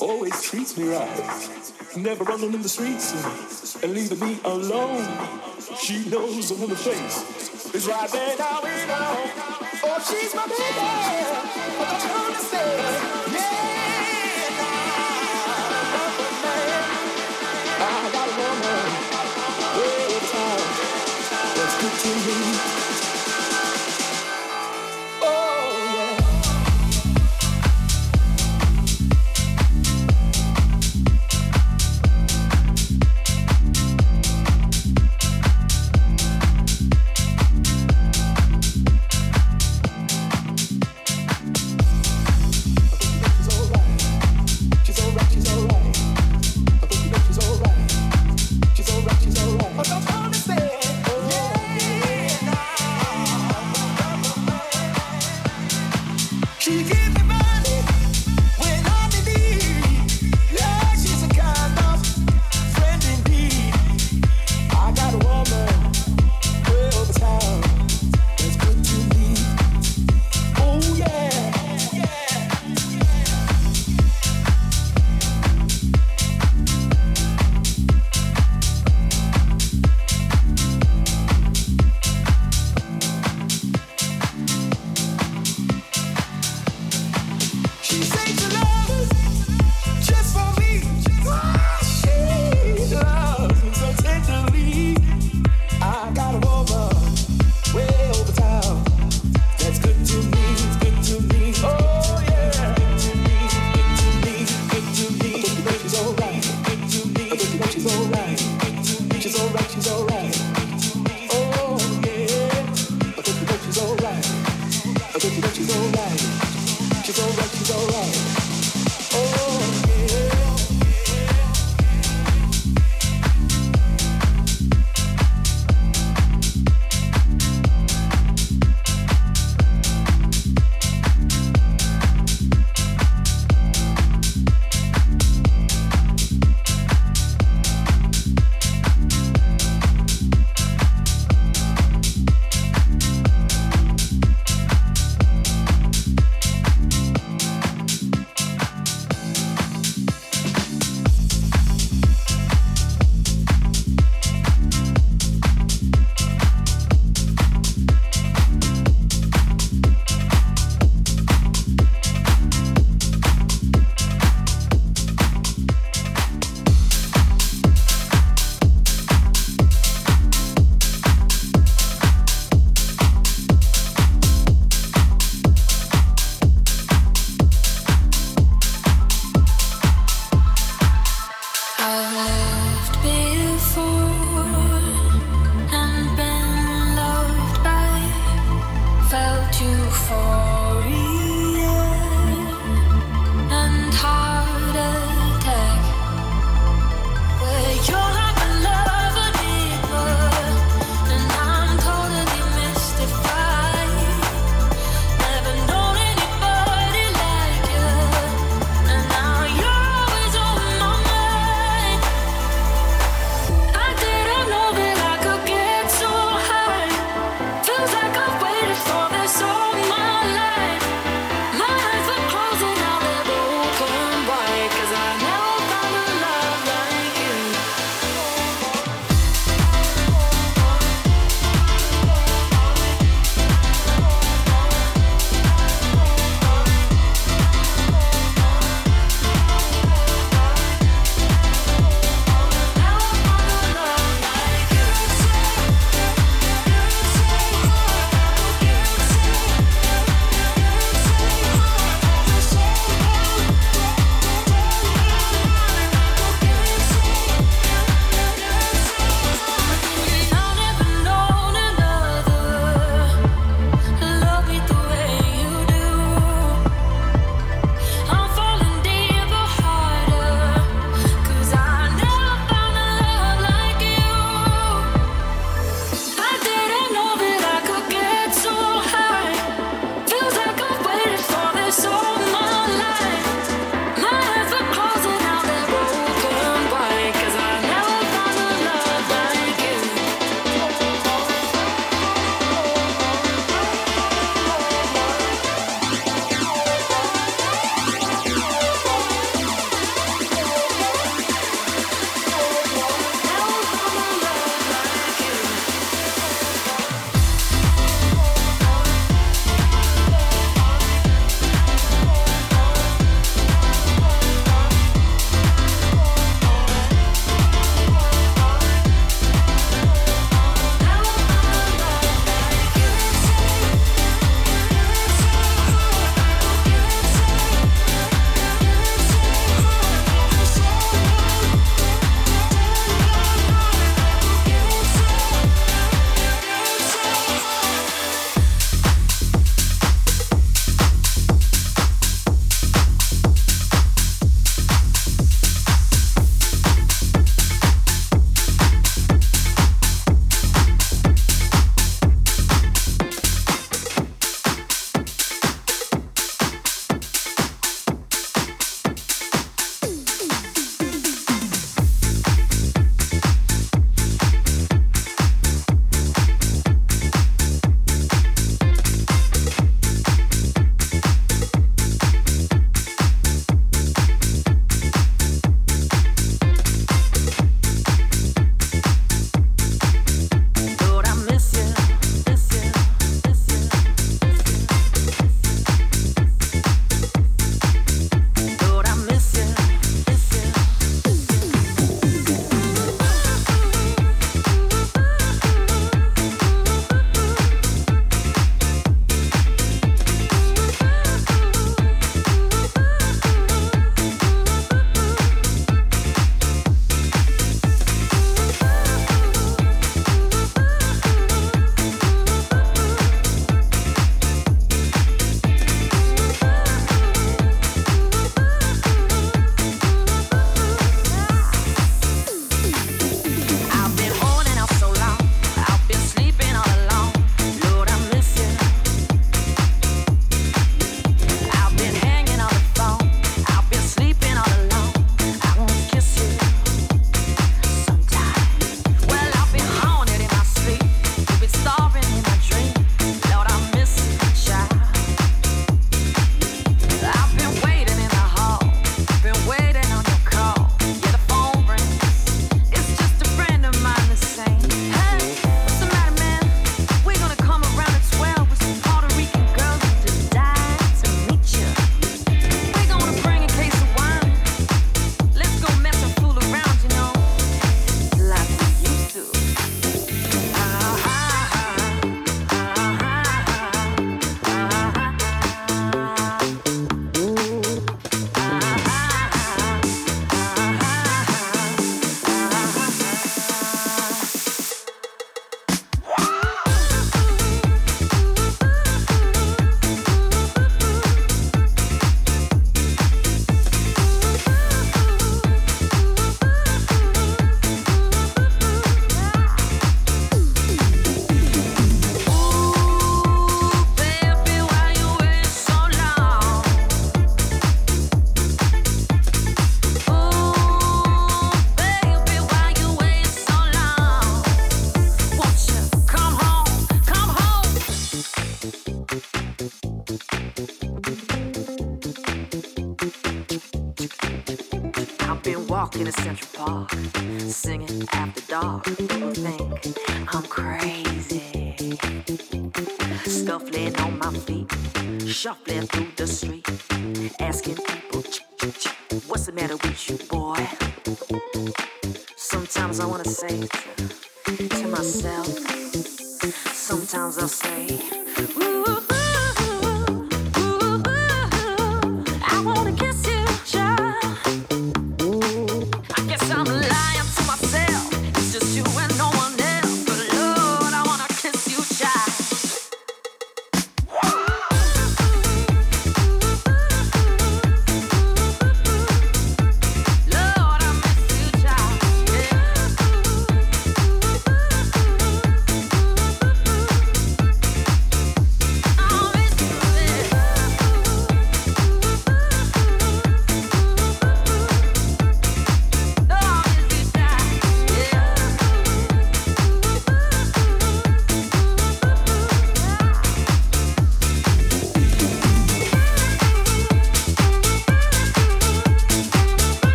always treats me right. Never running in the streets and leaving me alone. She knows a woman's face is right there now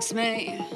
sex me,